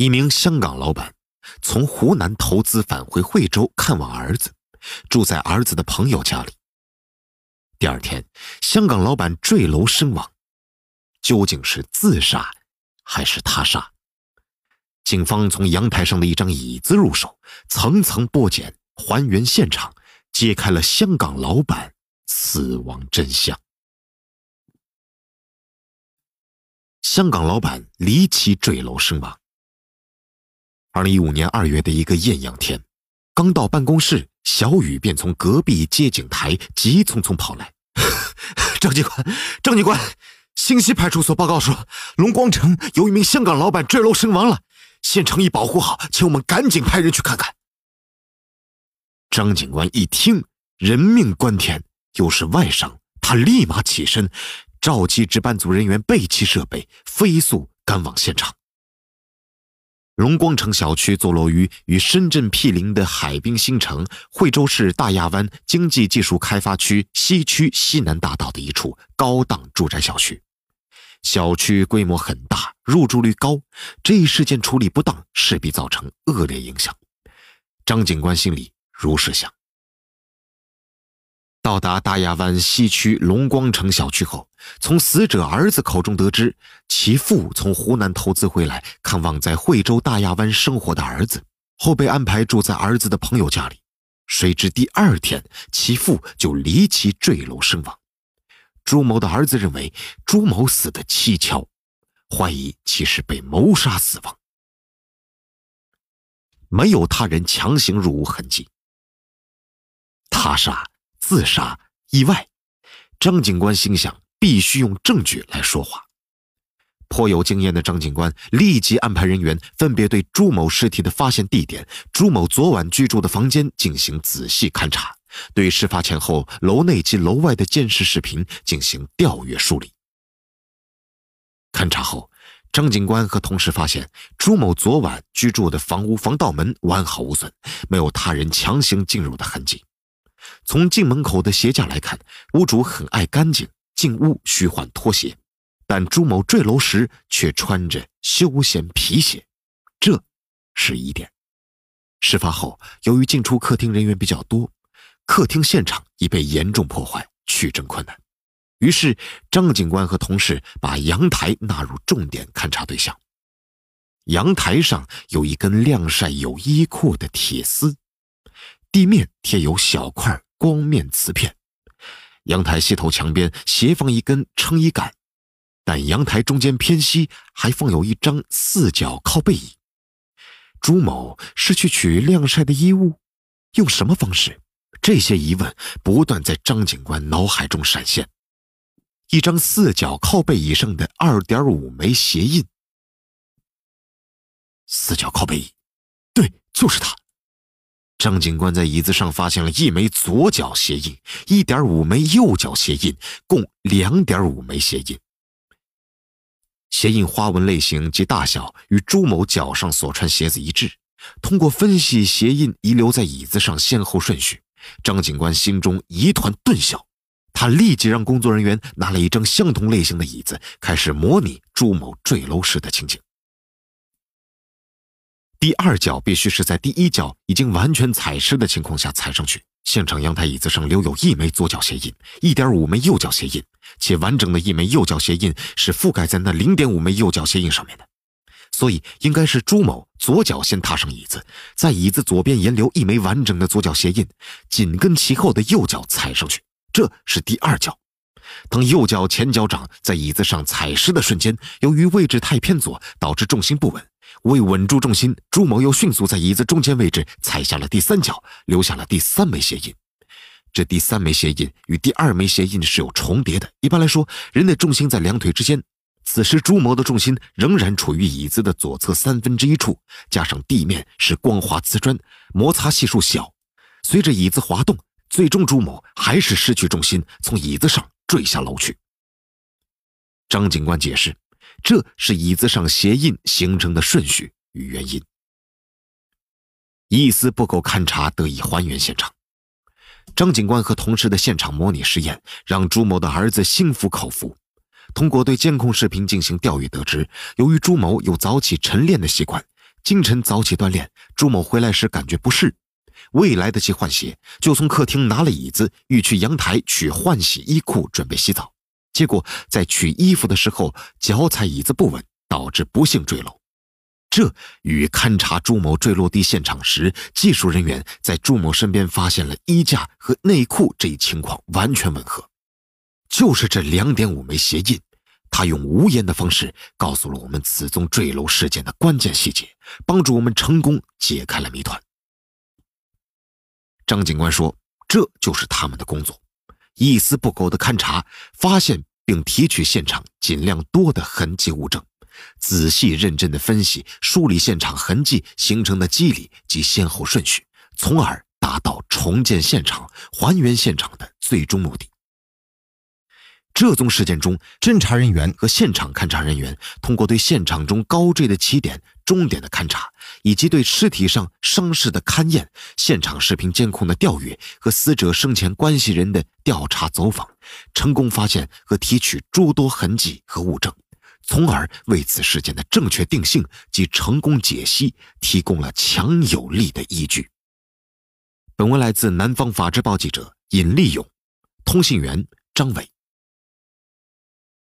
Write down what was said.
一名香港老板从湖南投资返回惠州看望儿子，住在儿子的朋友家里。第二天，香港老板坠楼身亡，究竟是自杀还是他杀？警方从阳台上的一张椅子入手，层层剥茧，还原现场，揭开了香港老板死亡真相。香港老板离奇坠楼身亡。二零一五年二月的一个艳阳天，刚到办公室，小雨便从隔壁接警台急匆匆跑来。张警官，张警官，星溪派出所报告说，龙光城有一名香港老板坠楼身亡了。现场已保护好，请我们赶紧派人去看看。张警官一听，人命关天，又是外伤，他立马起身，召集值班组人员备齐设备，飞速赶往现场。龙光城小区坐落于与深圳毗邻的海滨新城惠州市大亚湾经济技术开发区西区西南大道的一处高档住宅小区。小区规模很大，入住率高，这一事件处理不当，势必造成恶劣影响。张警官心里如是想。到达大亚湾西区龙光城小区后，从死者儿子口中得知，其父从湖南投资回来看望在惠州大亚湾生活的儿子，后被安排住在儿子的朋友家里。谁知第二天，其父就离奇坠楼身亡。朱某的儿子认为朱某死的蹊跷，怀疑其是被谋杀死亡，没有他人强行入屋痕迹。他杀、自杀、意外，张警官心想，必须用证据来说话。颇有经验的张警官立即安排人员分别对朱某尸体的发现地点、朱某昨晚居住的房间进行仔细勘查。对事发前后楼内及楼外的监视视频进行调阅梳理。勘查后，张警官和同事发现朱某昨晚居住的房屋防盗门完好无损，没有他人强行进入的痕迹。从进门口的鞋架来看，屋主很爱干净，进屋需换拖鞋，但朱某坠楼时却穿着休闲皮鞋，这是疑点。事发后，由于进出客厅人员比较多。客厅现场已被严重破坏，取证困难。于是，张警官和同事把阳台纳入重点勘查对象。阳台上有一根晾晒有衣裤的铁丝，地面贴有小块光面瓷片。阳台西头墙边斜放一根撑衣杆，但阳台中间偏西还放有一张四角靠背椅。朱某是去取晾晒的衣物，用什么方式？这些疑问不断在张警官脑海中闪现。一张四角靠背椅上的二点五枚鞋印，四角靠背椅，对，就是它。张警官在椅子上发现了一枚左脚鞋印，一点五枚右脚鞋印，共两点五枚鞋印。鞋印花纹类型及大小与朱某脚上所穿鞋子一致。通过分析鞋印遗留在椅子上先后顺序。张警官心中一团顿晓，他立即让工作人员拿了一张相同类型的椅子，开始模拟朱某坠楼时的情景。第二脚必须是在第一脚已经完全踩湿的情况下踩上去。现场阳台椅子上留有一枚左脚鞋印，一点五枚右脚鞋印，且完整的一枚右脚鞋印是覆盖在那零点五枚右脚鞋印上面的。所以应该是朱某左脚先踏上椅子，在椅子左边沿留一枚完整的左脚鞋印，紧跟其后的右脚踩上去，这是第二脚。当右脚前脚掌在椅子上踩实的瞬间，由于位置太偏左，导致重心不稳。为稳住重心，朱某又迅速在椅子中间位置踩下了第三脚，留下了第三枚鞋印。这第三枚鞋印与第二枚鞋印是有重叠的。一般来说，人的重心在两腿之间。此时，朱某的重心仍然处于椅子的左侧三分之一处，加上地面是光滑瓷砖，摩擦系数小。随着椅子滑动，最终朱某还是失去重心，从椅子上坠下楼去。张警官解释，这是椅子上鞋印形成的顺序与原因。一丝不苟勘查得以还原现场。张警官和同事的现场模拟实验，让朱某的儿子心服口服。通过对监控视频进行调阅，得知，由于朱某有早起晨练的习惯，清晨早起锻炼，朱某回来时感觉不适，未来得及换鞋，就从客厅拿了椅子，欲去阳台取换洗衣裤，准备洗澡。结果在取衣服的时候，脚踩椅子不稳，导致不幸坠楼。这与勘查朱某坠落地现场时，技术人员在朱某身边发现了衣架和内裤这一情况完全吻合。就是这两点五枚鞋印，他用无言的方式告诉了我们此宗坠楼事件的关键细节，帮助我们成功解开了谜团。张警官说：“这就是他们的工作，一丝不苟的勘查，发现并提取现场尽量多的痕迹物证。”仔细认真的分析、梳理现场痕迹形成的机理及先后顺序，从而达到重建现场、还原现场的最终目的。这宗事件中，侦查人员和现场勘查人员通过对现场中高坠的起点、终点的勘查，以及对尸体上伤势的勘验、现场视频监控的调阅和死者生前关系人的调查走访，成功发现和提取诸多痕迹和物证。从而为此事件的正确定性及成功解析提供了强有力的依据。本文来自南方法制报记者尹立勇，通信员张伟。